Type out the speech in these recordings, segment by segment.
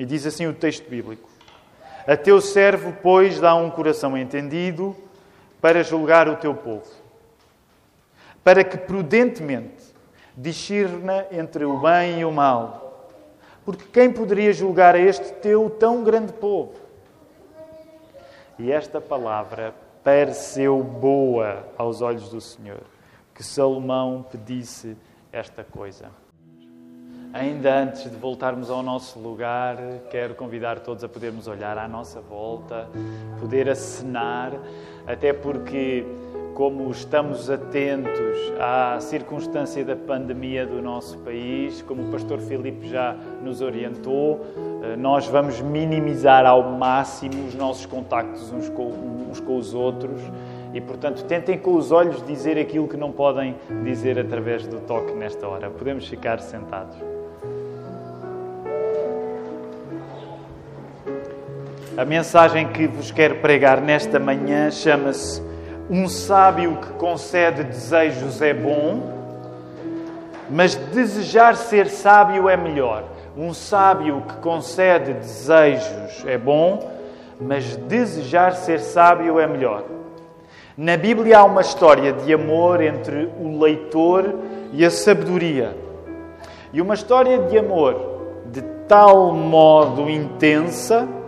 E diz assim o texto bíblico: A teu servo, pois, dá um coração entendido para julgar o teu povo, para que prudentemente discirna entre o bem e o mal. Porque quem poderia julgar a este teu tão grande povo? E esta palavra pareceu boa aos olhos do Senhor, que Salomão pedisse esta coisa. Ainda antes de voltarmos ao nosso lugar, quero convidar todos a podermos olhar à nossa volta, poder acenar, até porque, como estamos atentos à circunstância da pandemia do nosso país, como o pastor Filipe já nos orientou, eh, nós vamos minimizar ao máximo os nossos contactos uns com, uns com os outros e, portanto, tentem com os olhos dizer aquilo que não podem dizer através do toque nesta hora. Podemos ficar sentados. A mensagem que vos quero pregar nesta manhã chama-se Um sábio que concede desejos é bom, mas desejar ser sábio é melhor. Um sábio que concede desejos é bom, mas desejar ser sábio é melhor. Na Bíblia há uma história de amor entre o leitor e a sabedoria. E uma história de amor de tal modo intensa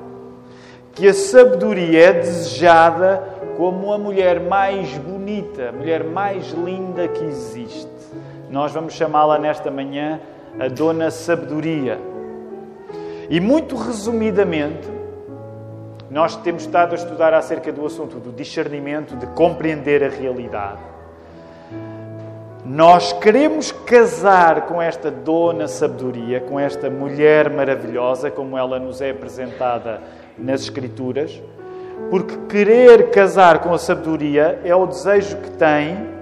que a sabedoria é desejada como a mulher mais bonita, a mulher mais linda que existe. Nós vamos chamá-la nesta manhã a Dona Sabedoria. E muito resumidamente, nós temos estado a estudar acerca do assunto do discernimento, de compreender a realidade. Nós queremos casar com esta dona sabedoria, com esta mulher maravilhosa, como ela nos é apresentada nas Escrituras, porque querer casar com a sabedoria é o desejo que tem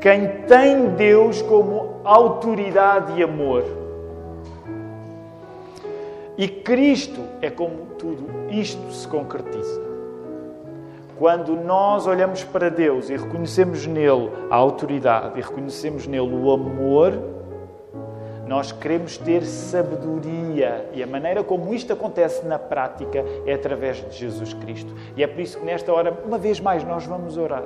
quem tem Deus como autoridade e amor. E Cristo é como tudo isto se concretiza. Quando nós olhamos para Deus e reconhecemos nele a autoridade e reconhecemos nele o amor, nós queremos ter sabedoria e a maneira como isto acontece na prática é através de Jesus Cristo. E é por isso que nesta hora, uma vez mais, nós vamos orar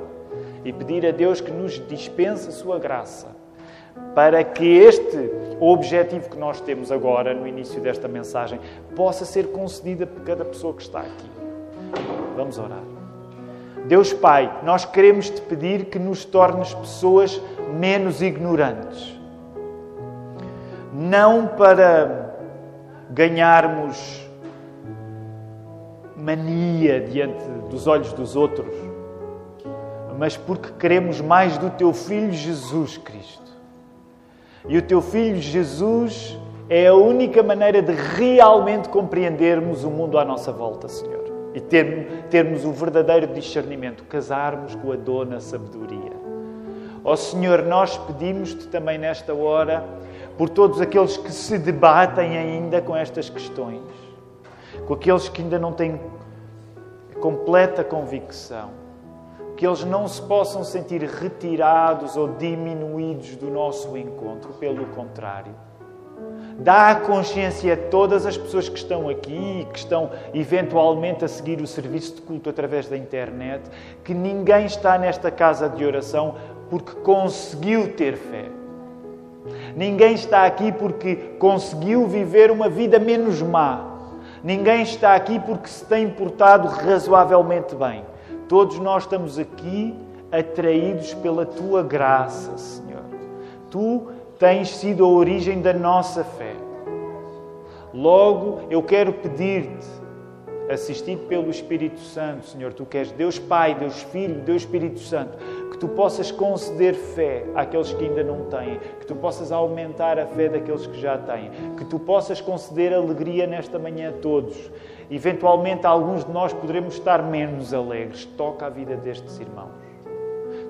e pedir a Deus que nos dispense a sua graça para que este objetivo que nós temos agora no início desta mensagem possa ser concedido por cada pessoa que está aqui. Vamos orar. Deus Pai, nós queremos te pedir que nos tornes pessoas menos ignorantes não para ganharmos mania diante dos olhos dos outros, mas porque queremos mais do teu Filho Jesus Cristo. E o teu Filho Jesus é a única maneira de realmente compreendermos o mundo à nossa volta, Senhor. E termos o verdadeiro discernimento, casarmos com a dona sabedoria. Ó oh, Senhor, nós pedimos-te também nesta hora por todos aqueles que se debatem ainda com estas questões, com aqueles que ainda não têm completa convicção, que eles não se possam sentir retirados ou diminuídos do nosso encontro, pelo contrário. Dá consciência a todas as pessoas que estão aqui e que estão eventualmente a seguir o serviço de culto através da internet que ninguém está nesta casa de oração porque conseguiu ter fé Ninguém está aqui porque conseguiu viver uma vida menos má. Ninguém está aqui porque se tem portado razoavelmente bem. Todos nós estamos aqui atraídos pela tua graça, Senhor. Tu tens sido a origem da nossa fé. Logo, eu quero pedir-te, assistido pelo Espírito Santo, Senhor, tu que és Deus Pai, Deus Filho, Deus Espírito Santo, tu possas conceder fé àqueles que ainda não têm, que tu possas aumentar a fé daqueles que já têm, que tu possas conceder alegria nesta manhã a todos. Eventualmente, alguns de nós poderemos estar menos alegres. Toca a vida destes irmãos,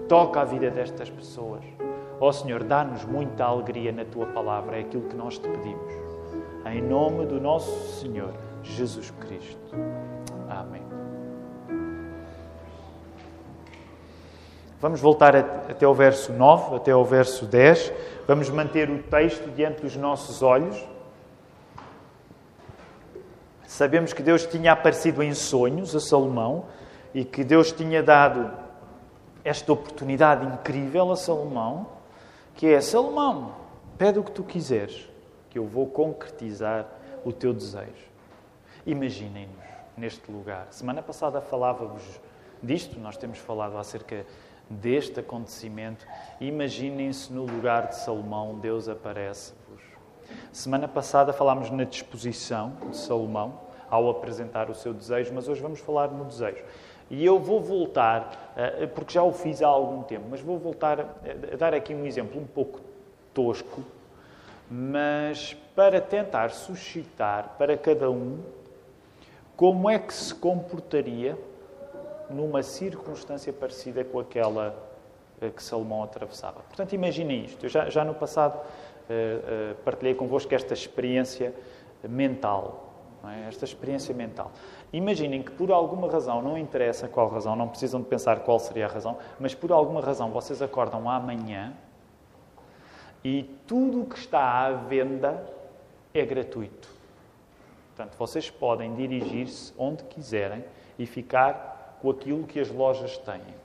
toca a vida destas pessoas. Ó oh, Senhor, dá-nos muita alegria na tua palavra, é aquilo que nós te pedimos. Em nome do nosso Senhor Jesus Cristo. Amém. Vamos voltar até o verso 9, até o verso 10. Vamos manter o texto diante dos nossos olhos. Sabemos que Deus tinha aparecido em sonhos a Salomão e que Deus tinha dado esta oportunidade incrível a Salomão, que é Salomão, pede o que tu quiseres, que eu vou concretizar o teu desejo. Imaginem-nos neste lugar. Semana passada falava-vos disto, nós temos falado acerca deste acontecimento. Imaginem-se no lugar de Salomão, Deus aparece-vos. Semana passada falámos na disposição de Salomão ao apresentar o seu desejo, mas hoje vamos falar no desejo. E eu vou voltar, eh, porque já o fiz há algum tempo, mas vou voltar a dar aqui um exemplo um pouco tosco, mas para tentar suscitar para cada um como é que se comportaria numa circunstância parecida com aquela eh, que Salomão atravessava. Portanto, imaginem isto. Eu já, já no passado uh, uh, partilhei convosco esta experiência mental. É? Esta experiência mental. Imaginem que por alguma razão, não interessa qual razão, não precisam de pensar qual seria a razão, mas por alguma razão vocês acordam amanhã e tudo o que está à venda é gratuito. Portanto, vocês podem dirigir-se onde quiserem e ficar com aquilo que as lojas têm.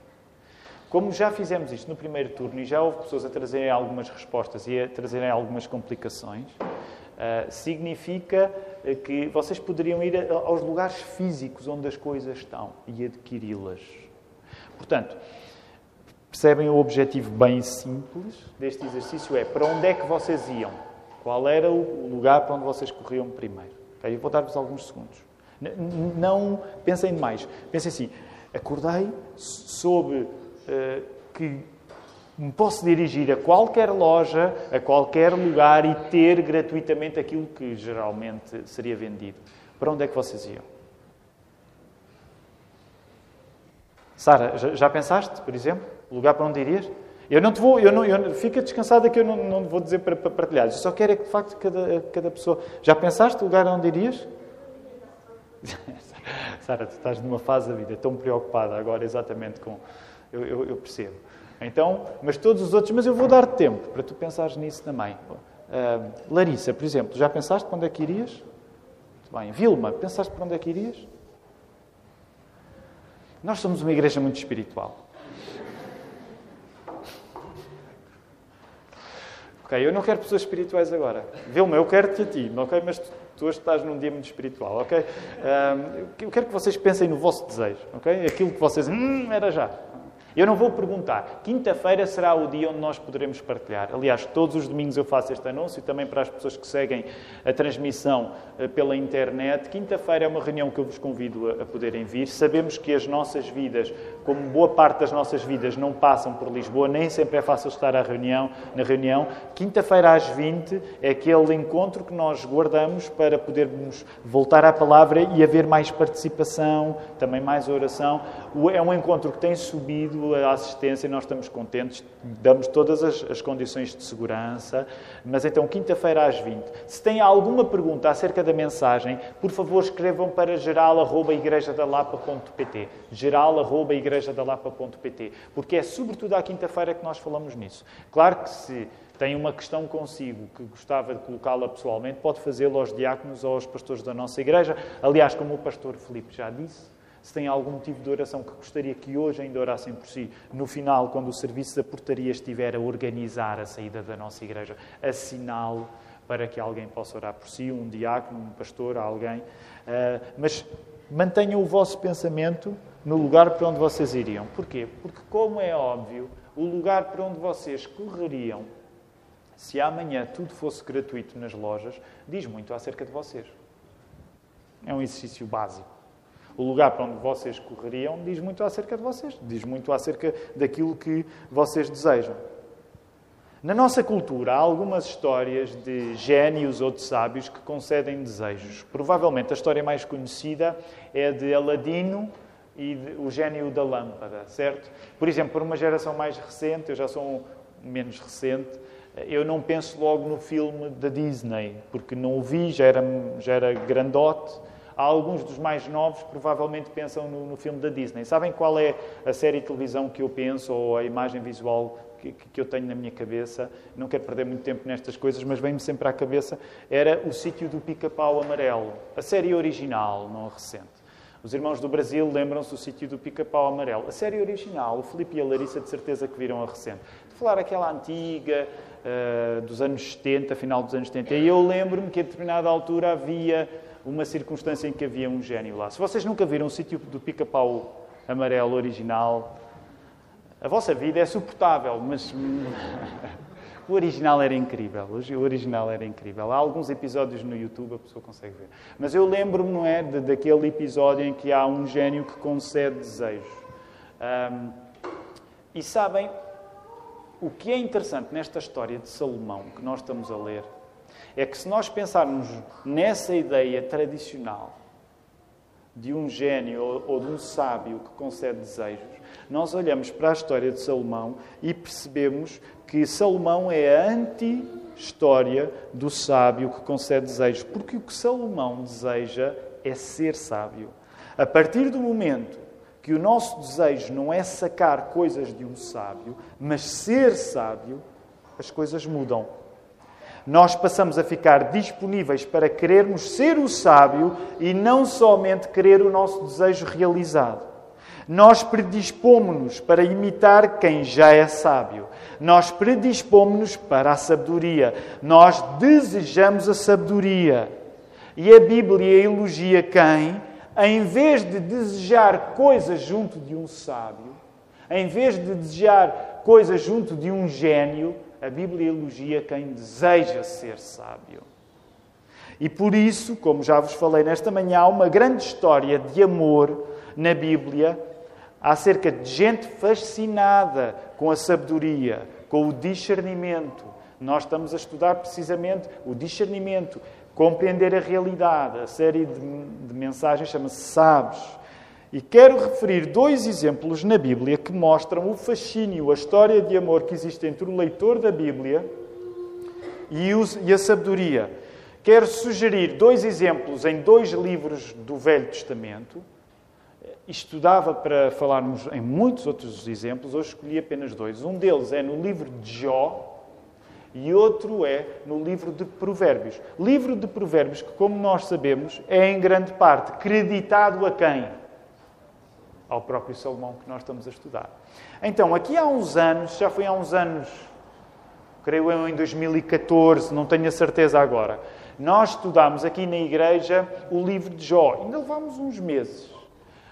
Como já fizemos isto no primeiro turno e já houve pessoas a trazerem algumas respostas e a trazerem algumas complicações, uh, significa eh, que vocês poderiam ir aos lugares físicos onde as coisas estão e adquiri-las. Portanto, percebem o objetivo bem simples deste exercício? É para onde é que vocês iam? Qual era o lugar para onde vocês corriam primeiro? Okay? Eu vou dar-vos alguns segundos. Não pensem demais. Pensem assim: acordei, soube uh, que me posso dirigir a qualquer loja, a qualquer lugar e ter gratuitamente aquilo que geralmente seria vendido. Para onde é que vocês iam? Sara, já pensaste, por exemplo, o lugar para onde irias? Eu não te vou, eu não, eu, fica descansada que eu não, não vou dizer para, para partilhar. Eu só quero é que, de facto, cada, cada pessoa... Já pensaste o lugar onde irias? Sara, tu estás numa fase da vida tão preocupada agora exatamente com... Eu, eu, eu, percebo. Então, mas todos os outros... Mas eu vou dar tempo para tu pensares nisso também. Uh, Larissa, por exemplo, já pensaste para onde é que irias? Muito bem. Vilma, pensaste para onde é que irias? Nós somos uma igreja muito espiritual. Ok, eu não quero pessoas espirituais agora. Vilma, eu quero-te a ti, ok? Mas tu, tu hoje estás num dia muito espiritual, ok? Um, eu quero que vocês pensem no vosso desejo, ok? Aquilo que vocês... Hum, era já. Eu não vou perguntar. Quinta-feira será o dia onde nós poderemos partilhar. Aliás, todos os domingos eu faço este anúncio, também para as pessoas que seguem a transmissão eh, pela internet. Quinta-feira é uma reunião que eu vos convido a poderem vir. Sabemos que as nossas vidas, como boa parte das nossas vidas, não passam por Lisboa, nem sempre é fácil estar à reunião, na reunião. Quinta-feira às 20 é aquele encontro que nós guardamos para podermos voltar à palavra e haver mais participação, também mais oração. É um encontro que tem subido a assistência, nós estamos contentes, damos todas as, as condições de segurança, mas então, quinta-feira às 20. Se têm alguma pergunta acerca da mensagem, por favor escrevam para geral.igrejadalapa.pt geral.igrejadalapa.pt porque é sobretudo à quinta-feira que nós falamos nisso. Claro que se tem uma questão consigo que gostava de colocá-la pessoalmente, pode fazê-lo aos diáconos ou aos pastores da nossa igreja. Aliás, como o pastor Felipe já disse, se tem algum motivo de oração que gostaria que hoje ainda orassem por si, no final, quando o serviço da portaria estiver a organizar a saída da nossa igreja, assinale para que alguém possa orar por si, um diácono, um pastor, alguém. Uh, mas mantenham o vosso pensamento no lugar para onde vocês iriam. Porquê? Porque, como é óbvio, o lugar para onde vocês correriam, se amanhã tudo fosse gratuito nas lojas, diz muito acerca de vocês. É um exercício básico o lugar para onde vocês correriam diz muito acerca de vocês, diz muito acerca daquilo que vocês desejam. Na nossa cultura, há algumas histórias de gênios ou de sábios que concedem desejos. Provavelmente a história mais conhecida é de Aladino e de, o gênio da lâmpada, certo? Por exemplo, para uma geração mais recente, eu já sou um menos recente, eu não penso logo no filme da Disney, porque não o vi, já era, já era grandote Alguns dos mais novos provavelmente pensam no, no, filme da Disney. Sabem qual é a série de televisão que eu penso ou a imagem visual que, que eu tenho na minha cabeça, não quero perder muito tempo nestas coisas, mas vem-me sempre à cabeça, era o sítio do pica-pau amarelo, a série original, não a recente. Os irmãos do Brasil lembram-se do sítio do pica-pau amarelo. A série original, o Filipe e a Larissa de certeza que viram a recente. De falar aquela antiga, uh, dos anos 70, final dos anos 70. E eu lembro-me que a determinada altura havia uma circunstância em que havia um gênio lá. Se vocês nunca viram o sítio do pica-pau amarelo original, a vossa vida é suportável, mas o original era incrível. O original era incrível. Há alguns episódios no YouTube a pessoa consegue ver. Mas eu lembro-me, não é, de, daquele episódio em que há um gênio que concede desejos. Um, e sabem, o que é interessante nesta história de Salomão que nós estamos a ler é que se nós pensarmos nessa ideia tradicional de um gênio ou de um sábio que concede desejos, nós olhamos para a história de Salomão e percebemos que Salomão é a anti-história do sábio que concede desejos. Porque o que Salomão deseja é ser sábio. A partir do momento que o nosso desejo não é sacar coisas de um sábio, mas ser sábio, as coisas mudam. Nós passamos a ficar disponíveis para querermos ser o sábio e não somente querer o nosso desejo realizado. Nós predispomos-nos para imitar quem já é sábio. Nós predispomos-nos para a sabedoria. Nós desejamos a sabedoria. E a Bíblia elogia quem, em vez de desejar coisas junto de um sábio, em vez de desejar coisas junto de um gênio, a Bíblia elogia quem deseja ser sábio. E por isso, como já vos falei nesta manhã, há uma grande história de amor na Bíblia acerca de gente fascinada com a sabedoria, com o discernimento. Nós estamos a estudar precisamente o discernimento, compreender a realidade. A série de, de mensagens chama-se Sabes. E quero referir dois exemplos na Bíblia que mostram o fascínio, a história de amor que existe entre o leitor da Bíblia e, e a sabedoria. Quero sugerir dois exemplos em dois livros do Velho Testamento estudava para falarmos em muitos outros exemplos, hoje escolhi apenas dois. Um deles é no livro de Jó e outro é no livro de Provérbios. Livro de Provérbios que, como nós sabemos, é em grande parte creditado a quem? Ao próprio Salomão que nós estamos a estudar. Então, aqui há uns anos, já foi há uns anos, creio eu em 2014, não tenho a certeza agora, nós estudámos aqui na igreja o livro de Jó. Ainda levámos uns meses.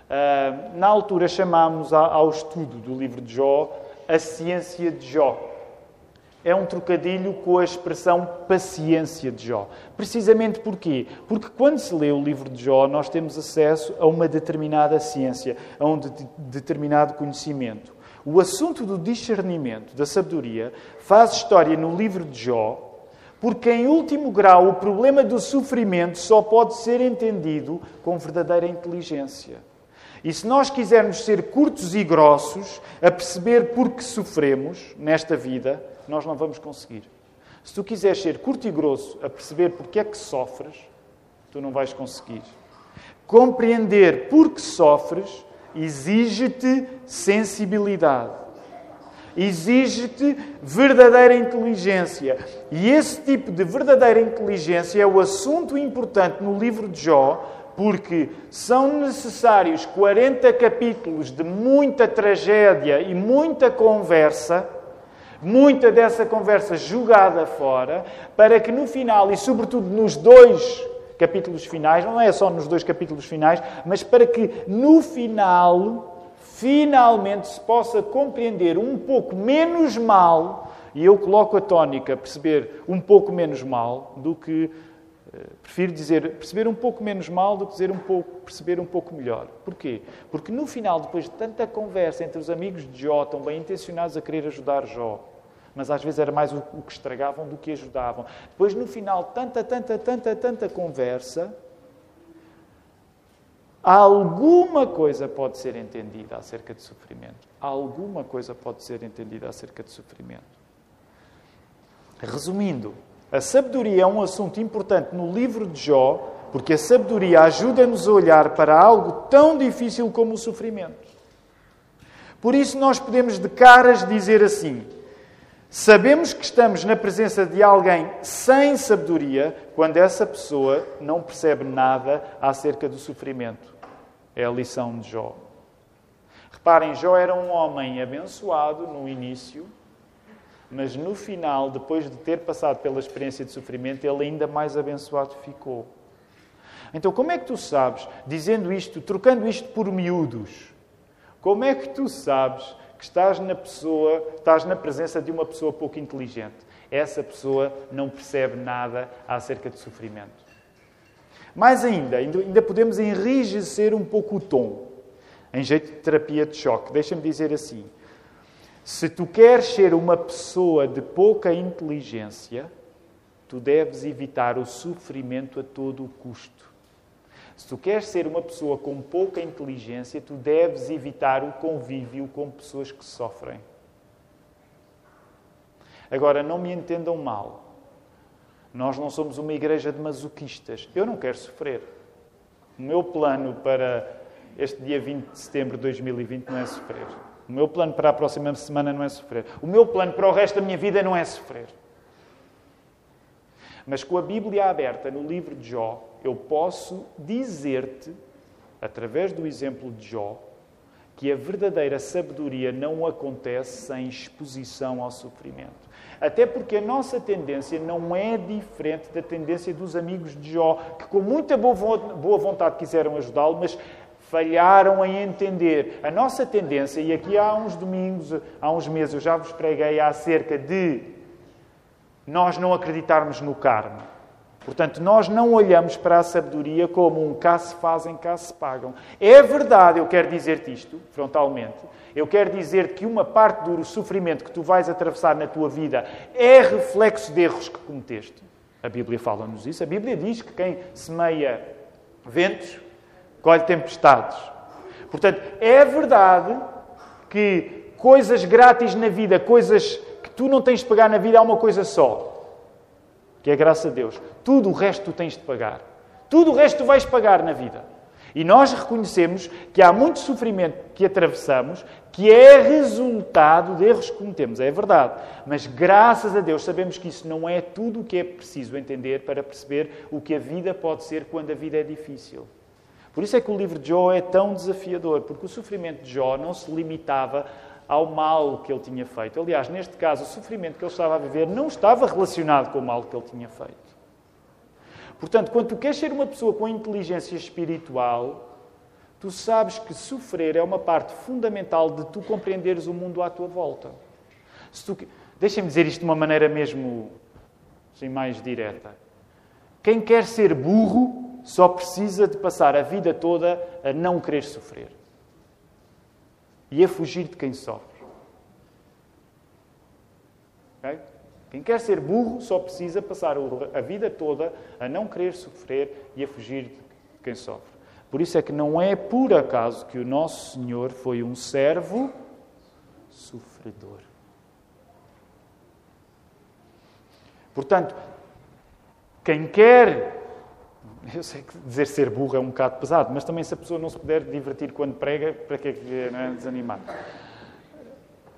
Ah, na altura chamámos ao estudo do livro de Jó a ciência de Jó. É um trocadilho com a expressão paciência de Jó. Precisamente porquê? Porque quando se lê o livro de Jó, nós temos acesso a uma determinada ciência, a um de determinado conhecimento. O assunto do discernimento, da sabedoria, faz história no livro de Jó, porque, em último grau, o problema do sofrimento só pode ser entendido com verdadeira inteligência. E se nós quisermos ser curtos e grossos, a perceber por que sofremos nesta vida, nós não vamos conseguir. Se tu quiseres ser curto e grosso a perceber porque é que sofres, tu não vais conseguir. Compreender por que sofres exige-te sensibilidade. Exige-te verdadeira inteligência. E esse tipo de verdadeira inteligência é o assunto importante no livro de Jó, porque são necessários 40 capítulos de muita tragédia e muita conversa, muita dessa conversa jogada fora, para que no final, e sobretudo nos dois capítulos finais, não é só nos dois capítulos finais, mas para que no final, finalmente se possa compreender um pouco menos mal, e eu coloco a tónica, perceber um pouco menos mal do que Prefiro dizer perceber um pouco menos mal do que dizer um pouco, perceber um pouco melhor. Porquê? Porque no final, depois de tanta conversa entre os amigos de Jó, tão bem intencionados a querer ajudar Jó, mas às vezes era mais o, o que estragavam do que ajudavam. Depois, no final, tanta, tanta, tanta, tanta conversa, alguma coisa pode ser entendida acerca de sofrimento. Alguma coisa pode ser entendida acerca de sofrimento. Resumindo, a sabedoria é um assunto importante no livro de Jó, porque a sabedoria ajuda-nos a olhar para algo tão difícil como o sofrimento. Por isso, nós podemos de caras dizer assim: Sabemos que estamos na presença de alguém sem sabedoria quando essa pessoa não percebe nada acerca do sofrimento. É a lição de Jó. Reparem, Jó era um homem abençoado no início, mas no final, depois de ter passado pela experiência de sofrimento, ele ainda mais abençoado ficou. Então, como é que tu sabes, dizendo isto, trocando isto por miúdos, como é que tu sabes que estás na pessoa, estás na presença de uma pessoa pouco inteligente? Essa pessoa não percebe nada acerca de sofrimento. Mais ainda, ainda podemos enrijecer um pouco o tom, em jeito de terapia de choque. Deixa-me dizer assim: se tu queres ser uma pessoa de pouca inteligência, tu deves evitar o sofrimento a todo o custo. Se tu queres ser uma pessoa com pouca inteligência, tu deves evitar o convívio com pessoas que sofrem. Agora, não me entendam mal. Nós não somos uma igreja de masoquistas. Eu não quero sofrer. O meu plano para este dia 20 de setembro de 2020 não é sofrer. O meu plano para a próxima semana não é sofrer. O meu plano para o resto da minha vida não é sofrer. Mas com a Bíblia aberta no livro de Jó, eu posso dizer-te, através do exemplo de Jó, que a verdadeira sabedoria não acontece sem exposição ao sofrimento. Até porque a nossa tendência não é diferente da tendência dos amigos de Jó, que com muita boa vontade quiseram ajudá-lo, mas falharam em entender. A nossa tendência, e aqui há uns domingos, há uns meses, eu já vos preguei acerca de nós não acreditarmos no karma. Portanto, nós não olhamos para a sabedoria como um cá se fazem, cá se pagam. É verdade, eu quero dizer-te isto, frontalmente. Eu quero dizer que uma parte do sofrimento que tu vais atravessar na tua vida é reflexo de erros que cometeste. A Bíblia fala-nos isso. A Bíblia diz que quem semeia ventos, colhe tempestades. Portanto, é verdade que coisas grátis na vida, coisas que tu não tens de pagar na vida, há uma coisa só que é graça a Deus. Tudo o resto tu tens de pagar. Tudo o resto tu vais pagar na vida. E nós reconhecemos que há muito sofrimento que atravessamos que é resultado de erros que cometemos, é verdade. Mas graças a Deus sabemos que isso não é tudo o que é preciso entender para perceber o que a vida pode ser quando a vida é difícil. Por isso é que o livro de Jó é tão desafiador, porque o sofrimento de Jó não se limitava ao mal que ele tinha feito. Aliás, neste caso, o sofrimento que ele estava a viver não estava relacionado com o mal que ele tinha feito. Portanto, quando tu queres ser uma pessoa com inteligência espiritual, tu sabes que sofrer é uma parte fundamental de tu compreenderes o mundo à tua volta. Tu... Deixem-me dizer isto de uma maneira mesmo assim, mais direta. Quem quer ser burro só precisa de passar a vida toda a não querer sofrer e a fugir de quem sofre. Okay? Quem quer ser burro só precisa passar a vida toda a não querer sofrer e a fugir de quem sofre. Por isso é que não é por acaso que o nosso Senhor foi um servo sofredor. Portanto, quem quer eu sei que dizer ser burro é um bocado pesado, mas também se a pessoa não se puder divertir quando prega, para que é que é desanimar?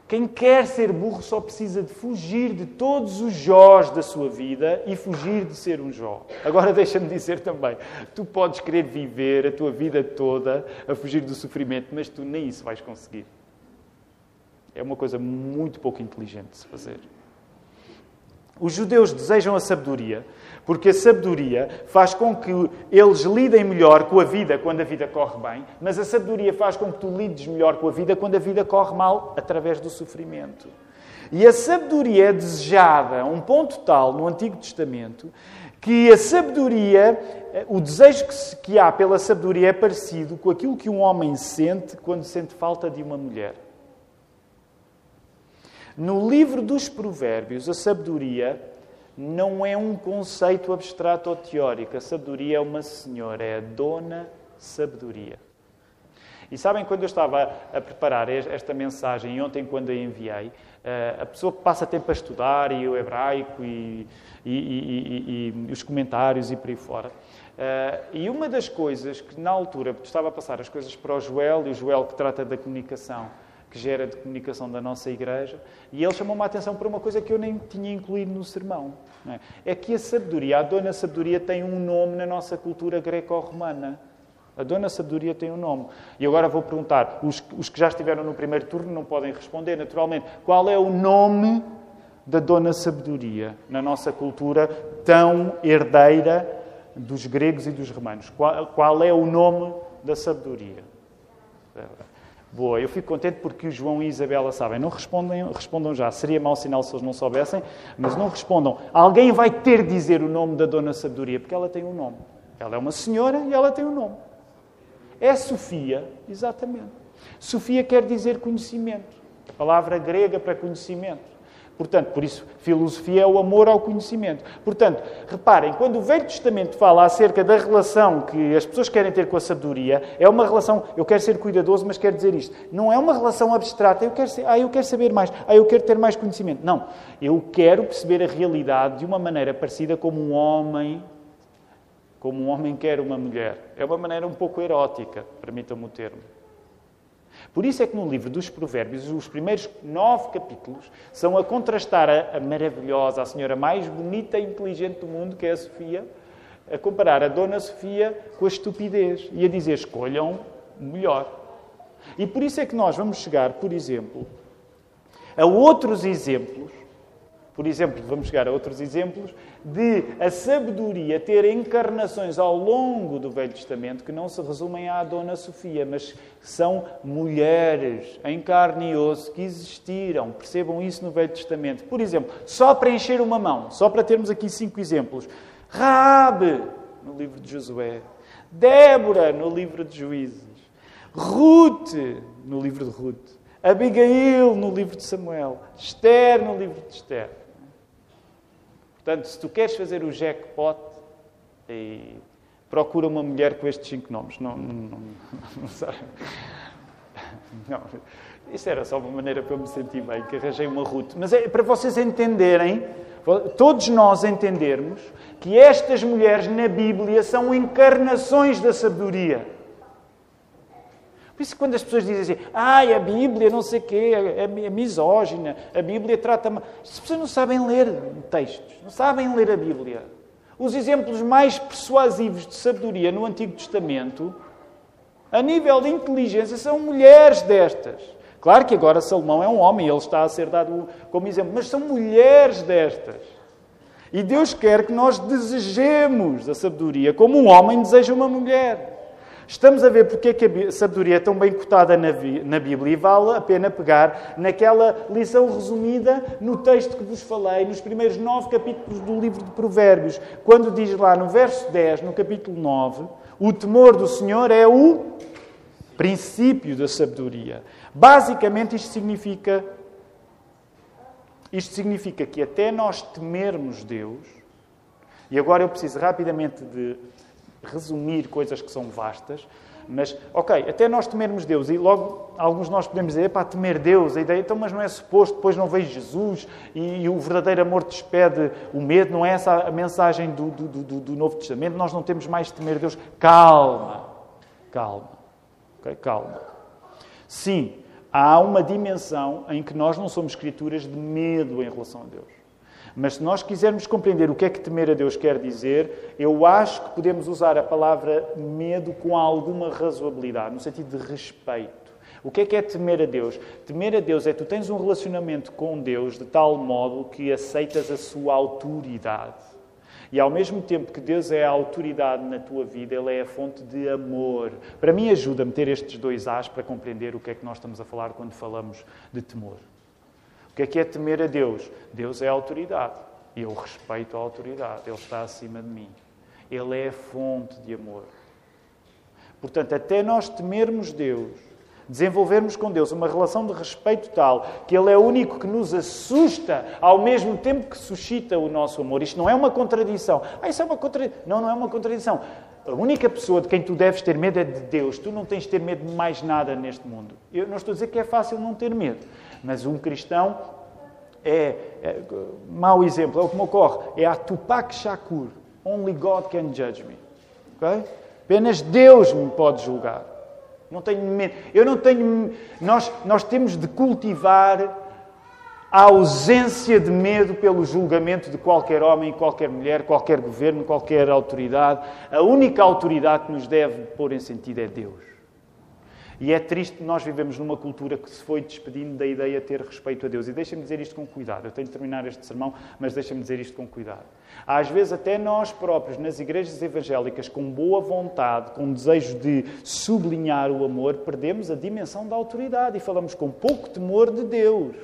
Quem quer ser burro só precisa de fugir de todos os jós da sua vida e fugir de ser um jó. Agora deixa-me dizer também, tu podes querer viver a tua vida toda a fugir do sofrimento, mas tu nem isso vais conseguir. É uma coisa muito pouco inteligente de se fazer. Os judeus desejam a sabedoria, porque a sabedoria faz com que eles lidem melhor com a vida quando a vida corre bem, mas a sabedoria faz com que tu lides melhor com a vida quando a vida corre mal, através do sofrimento. E a sabedoria é desejada a um ponto tal no Antigo Testamento que a sabedoria, o desejo que, há pela sabedoria é parecido com aquilo que um homem sente quando sente falta de uma mulher. No livro dos Provérbios, a sabedoria não é um conceito abstrato ou teórico. A sabedoria é uma senhora, é a dona sabedoria. E sabem, quando eu estava a preparar esta mensagem, e ontem, quando a enviei, eh, a pessoa que passa tempo a estudar, e o hebraico, e, e, e, e os comentários, e por aí fora. Eh, e uma das coisas que, na altura, estava a passar as coisas para o Joel, e o Joel que trata da comunicação, que gera de comunicação da nossa igreja, e ele chamou-me a atenção para uma coisa que eu nem tinha incluído no sermão. É? é que a sabedoria, a dona sabedoria tem um nome na nossa cultura greco-romana. A dona sabedoria tem um nome. E agora vou perguntar, os, os que já estiveram no primeiro turno não podem responder, naturalmente. Qual é o nome da dona sabedoria na nossa cultura tão herdeira dos gregos e dos romanos? Qual, qual é o nome da sabedoria? Boa, eu fico contente porque o João e a Isabela sabem. Não respondem, respondam já. Seria mau sinal se eles não soubessem, mas não respondam. Alguém vai ter de dizer o nome da Dona Sabedoria, porque ela tem um nome. Ela é uma senhora e ela tem um nome. É Sofia, exatamente. Sofia quer dizer conhecimento. Palavra grega para conhecimento. Portanto, por isso, filosofia é o amor ao conhecimento. Portanto, reparem, quando o Velho Testamento fala acerca da relação que as pessoas querem ter com a sabedoria, é uma relação, eu quero ser cuidadoso, mas quero dizer isto. Não é uma relação abstrata, eu quero ser, ah, eu quero saber mais, ah, eu quero ter mais conhecimento. Não. Eu quero perceber a realidade de uma maneira parecida como um homem, como um homem quer uma mulher. É uma maneira um pouco erótica, permitam-me o termo. Por isso é que no livro dos Provérbios, os primeiros nove capítulos são a contrastar a, a maravilhosa, a senhora mais bonita e inteligente do mundo, que é a Sofia, a comparar a Dona Sofia com a estupidez e a dizer: escolham melhor. E por isso é que nós vamos chegar, por exemplo, a outros exemplos por exemplo, vamos chegar a outros exemplos de a sabedoria ter encarnações ao longo do Velho Testamento que não se resumem à Dona Sofia, mas são mulheres em carne e osso que existiram. Percebam isso no Velho Testamento. Por exemplo, só para encher uma mão, só para termos aqui cinco exemplos. Raabe, no livro de Josué. Débora, no livro de Juízes. Ruth, no livro de Ruth. Abigail, no livro de Samuel. Esther, no livro de Esther. Portanto, se tu queres fazer o jackpot, procura uma mulher com estes cinco nomes. Não, não, não, não, não, Isso era só uma maneira para eu me sentir bem, que arranjei uma Ruth. Mas é para vocês entenderem, todos nós entendermos, que estas mulheres na Bíblia são encarnações da sabedoria. Por isso, quando as pessoas dizem assim, ai, a Bíblia não sei o quê, é, é misógina, a Bíblia trata. As pessoas não sabem ler textos, não sabem ler a Bíblia. Os exemplos mais persuasivos de sabedoria no Antigo Testamento, a nível de inteligência, são mulheres destas. Claro que agora Salomão é um homem, ele está a ser dado como exemplo, mas são mulheres destas. E Deus quer que nós desejemos a sabedoria como um homem deseja uma mulher. Estamos a ver porque é que a sabedoria é tão bem cotada na Bíblia e vale a pena pegar naquela lição resumida no texto que vos falei, nos primeiros nove capítulos do livro de Provérbios, quando diz lá no verso 10, no capítulo 9, o temor do Senhor é o princípio da sabedoria. Basicamente, isto significa isto significa que até nós temermos Deus, e agora eu preciso rapidamente de resumir coisas que são vastas, mas, ok, até nós temermos Deus, e logo alguns de nós podemos dizer, para temer Deus, a ideia, então, mas não é suposto, depois não vejo Jesus, e, e, o verdadeiro amor despede o medo, não é essa a mensagem do, do, do, do Novo Testamento, nós não temos mais de temer Deus. Calma, calma, ok, calma. Sim, há uma dimensão em que nós não somos escrituras de medo em relação a Deus. Mas se nós quisermos compreender o que é que temer a Deus quer dizer, eu acho que podemos usar a palavra medo com alguma razoabilidade, no sentido de respeito. O que é que é temer a Deus? Temer a Deus é tu tens um relacionamento com Deus de tal modo que aceitas a sua autoridade. E ao mesmo tempo que Deus é a autoridade na tua vida, Ele é a fonte de amor. Para mim, ajuda-me ter estes dois As para compreender o que é que nós estamos a falar quando falamos de temor que é que é temer a Deus? Deus é autoridade. Eu respeito a autoridade. Ele está acima de mim. Ele é a fonte de amor. Portanto, até nós temermos Deus, desenvolvermos com Deus uma relação de respeito tal que Ele é o único que nos assusta ao mesmo tempo que suscita o nosso amor. Isto não é uma contradição. Ah, isso é uma contradição. Não, não é uma contradição. A única pessoa de quem tu deves ter medo é de Deus. Tu não tens de ter medo de mais nada neste mundo. Eu não estou a dizer que é fácil não ter medo. Mas um cristão é, é mau exemplo, é o que me ocorre, é a Tupac Shakur. Only God can judge me. Okay? Apenas Deus me pode julgar. Não tenho medo. Eu não tenho. Nós, nós temos de cultivar a ausência de medo pelo julgamento de qualquer homem, qualquer mulher, qualquer governo, qualquer autoridade. A única autoridade que nos deve pôr em sentido é Deus. E é triste nós vivemos numa cultura que se foi despedindo da ideia de ter respeito a Deus. E deixa-me dizer isto com cuidado. Eu tenho de terminar este sermão, mas deixa-me dizer isto com cuidado. Às vezes, até nós próprios, nas igrejas evangélicas, com boa vontade, com desejo de sublinhar o amor, perdemos a dimensão da autoridade e falamos com pouco temor de Deus.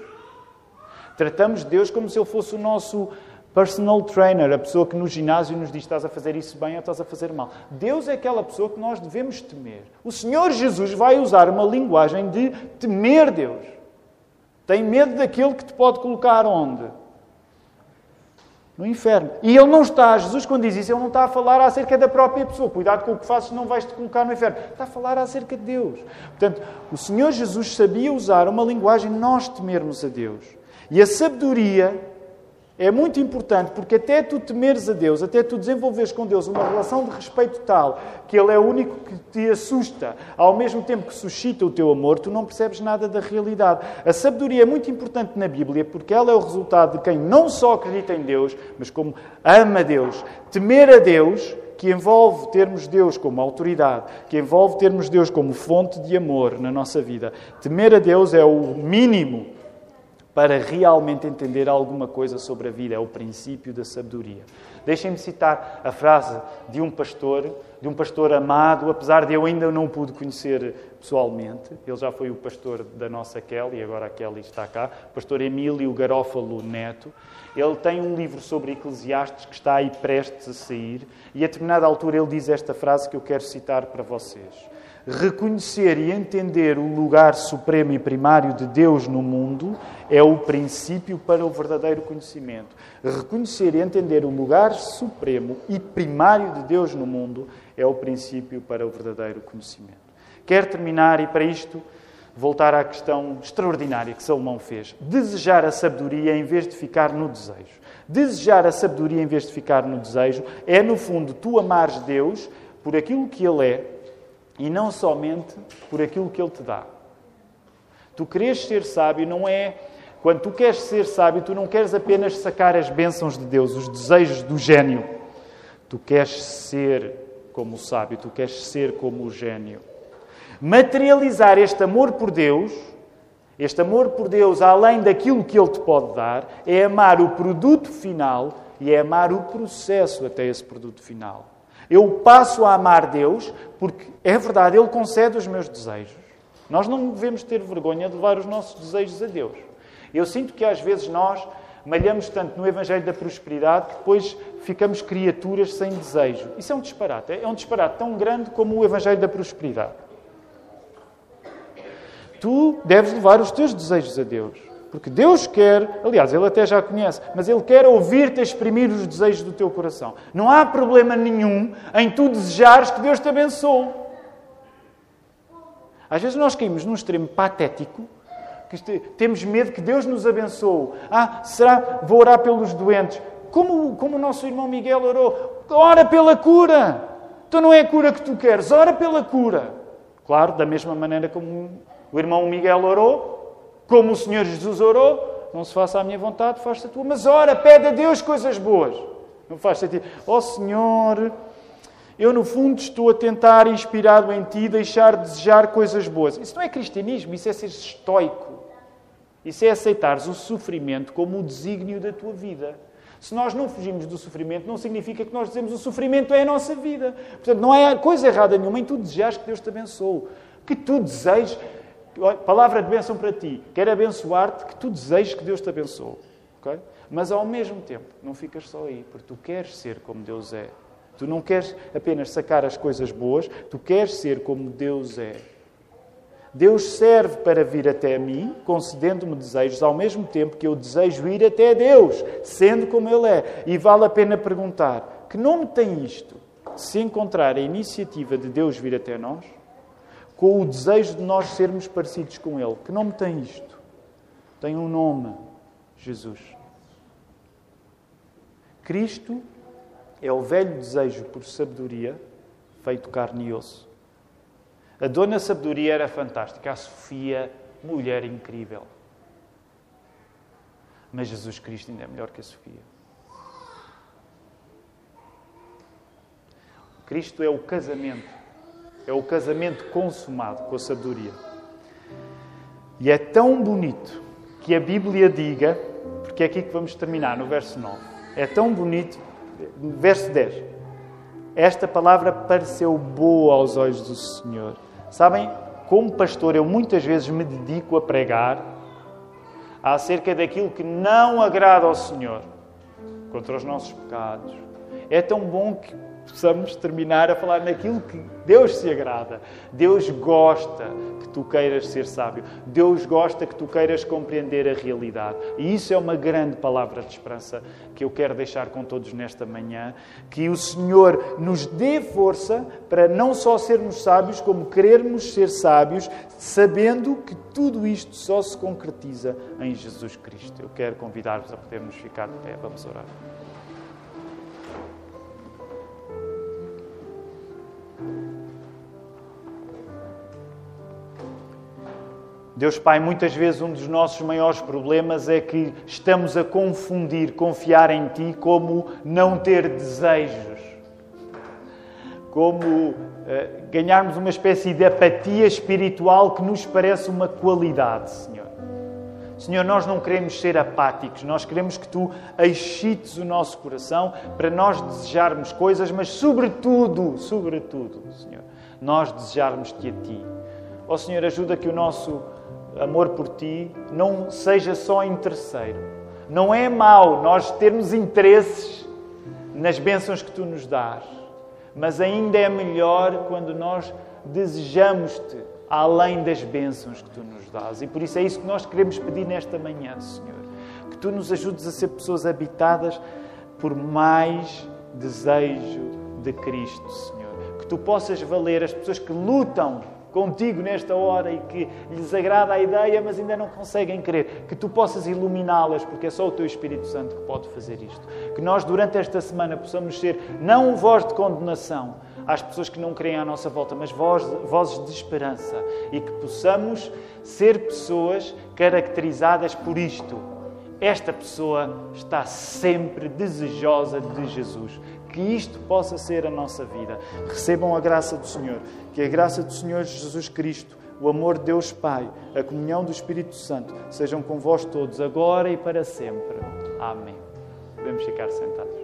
Tratamos Deus como se Ele fosse o nosso personal trainer, a pessoa que no ginásio nos diz estás a fazer isso bem ou estás a fazer mal. Deus é aquela pessoa que nós devemos temer. O Senhor Jesus vai usar uma linguagem de temer Deus. Tem medo daquilo que te pode colocar onde? No inferno. E ele não está, Jesus, quando diz isso, ele não está a falar acerca da própria pessoa. Cuidado com o que fazes, não vais te colocar no inferno. Está a falar acerca de Deus. Portanto, o Senhor Jesus sabia usar uma linguagem nós temermos a Deus. E a sabedoria é muito importante porque até tu temeres a Deus, até tu desenvolveres com Deus uma relação de respeito tal que Ele é o único que te assusta, ao mesmo tempo que suscita o teu amor, tu não percebes nada da realidade. A sabedoria é muito importante na Bíblia porque ela é o resultado de quem não só acredita em Deus, mas como ama Deus. Temer a Deus que envolve termos Deus como autoridade, que envolve termos Deus como fonte de amor na nossa vida. Temer a Deus é o mínimo para realmente entender alguma coisa sobre a vida. É o princípio da sabedoria. Deixem-me citar a frase de um pastor, de um pastor amado, apesar de eu ainda não o pude conhecer pessoalmente. Ele já foi o pastor da nossa Kelly, agora a Kelly está cá. O pastor Emílio Garófalo Neto. Ele tem um livro sobre Eclesiastes que está aí prestes a sair. E a determinada altura ele diz esta frase que eu quero citar para vocês reconhecer e entender o lugar supremo e primário de Deus no mundo é o princípio para o verdadeiro conhecimento. Reconhecer e entender o lugar supremo e primário de Deus no mundo é o princípio para o verdadeiro conhecimento. Quero terminar e para isto voltar à questão extraordinária que Salomão fez. Desejar a sabedoria em vez de ficar no desejo. Desejar a sabedoria em vez de ficar no desejo é, no fundo, tu amares Deus por aquilo que Ele é e não somente por aquilo que Ele te dá. Tu queres ser sábio não é. Quando tu queres ser sábio, tu não queres apenas sacar as bênçãos de Deus, os desejos do gênio. Tu queres ser como o sábio, tu queres ser como o gênio. Materializar este amor por Deus, este amor por Deus além daquilo que Ele te pode dar, é amar o produto final e é amar o processo até esse produto final. Eu passo a amar Deus porque, é verdade, Ele concede os meus desejos. Nós não devemos ter vergonha de levar os nossos desejos a Deus. Eu sinto que às vezes nós malhamos tanto no Evangelho da Prosperidade que depois ficamos criaturas sem desejo. Isso é um disparate. É um disparate tão grande como o Evangelho da Prosperidade. Tu deves levar os teus desejos a Deus. Porque Deus quer, aliás, Ele até já conhece, mas Ele quer ouvir-te exprimir os desejos do teu coração. Não há problema nenhum em tu desejares que Deus te abençoe. Às vezes nós caímos num extremo patético, que temos medo que Deus nos abençoe. Ah, será? Vou orar pelos doentes. Como, como o nosso irmão Miguel orou. Ora pela cura. Então não é a cura que tu queres, ora pela cura. Claro, da mesma maneira como o irmão Miguel orou, como o Senhor Jesus orou, não se faça a minha vontade, faça a tua. Mas ora, pede a Deus coisas boas. Não faz sentido. Ó oh, Senhor, eu no fundo estou a tentar, inspirado em Ti, deixar de desejar coisas boas. Isso não é cristianismo, isso é ser estoico. Isso é aceitares o sofrimento como o desígnio da tua vida. Se nós não fugimos do sofrimento, não significa que nós dizemos o sofrimento é a nossa vida. Portanto, não há coisa errada nenhuma em tu desejares que Deus te abençoe. Que tu desejes palavra de bênção para ti. Quero abençoar-te, que tu desejes que Deus te abençoe. Okay? Mas ao mesmo tempo, não ficas só aí, porque tu queres ser como Deus é. Tu não queres apenas sacar as coisas boas, tu queres ser como Deus é. Deus serve para vir até mim, concedendo-me desejos, ao mesmo tempo que eu desejo ir até Deus, sendo como Ele é. E vale a pena perguntar: que nome tem isto? Se encontrar a iniciativa de Deus vir até nós? Com o desejo de nós sermos parecidos com Ele. Que nome tem isto? Tem um nome: Jesus. Cristo é o velho desejo por sabedoria feito carne e osso. A Dona Sabedoria era fantástica, a Sofia, mulher incrível. Mas Jesus Cristo ainda é melhor que a Sofia. Cristo é o casamento, é o casamento consumado com a sabedoria. E é tão bonito que a Bíblia diga, porque é aqui que vamos terminar, no verso 9. É tão bonito, verso 10. Esta palavra pareceu boa aos olhos do Senhor. Sabem, como pastor, eu muitas vezes me dedico a pregar acerca daquilo que não agrada ao Senhor, contra os nossos pecados. É tão bom que possamos terminar a falar naquilo que Deus se agrada. Deus gosta que tu queiras ser sábio. Deus gosta que tu queiras compreender a realidade. E isso é uma grande palavra de esperança que eu quero deixar com todos nesta manhã. Que o Senhor nos dê força para não só sermos sábios, como querermos ser sábios, sabendo que tudo isto só se concretiza em Jesus Cristo. Eu quero convidar-vos a podermos ficar de pé. Vamos orar. Deus Pai, muitas vezes um dos nossos maiores problemas é que estamos a confundir confiar em Ti como não ter desejos, como uh, ganharmos uma espécie de apatia espiritual que nos parece uma qualidade, Senhor. Senhor, nós não queremos ser apáticos, nós queremos que Tu excites o nosso coração para nós desejarmos coisas, mas sobretudo, sobretudo, Senhor, nós desejarmos-te a Ti. Ó oh, Senhor, ajuda que o nosso amor por ti não seja só interesseiro. Não é mau nós termos interesses nas bênçãos que tu nos dás, mas ainda é melhor quando nós desejamos-te além das bênçãos que tu nos dás. E por isso é isso que nós queremos pedir nesta manhã, Senhor. Que tu nos ajudes a ser pessoas habitadas por mais desejo de Cristo, Senhor. Que tu possas valer as pessoas que lutam contigo nesta hora e que lhes agrada a ideia, mas ainda não conseguem crer. Que tu possas iluminá-las, porque é só o teu Espírito Santo que pode fazer isto. Que nós, durante esta semana, possamos ser não voz de condenação às pessoas que não creem à nossa volta, mas voz, vozes de esperança e que possamos ser pessoas caracterizadas por isto. Esta pessoa está sempre desejosa de Jesus que isto possa ser a nossa vida. Recebam a graça do Senhor, que a graça do Senhor Jesus Cristo, o amor de Deus Pai, a comunhão do Espírito Santo sejam com vós todos, agora e para sempre. Amém. Podemos ficar sentados.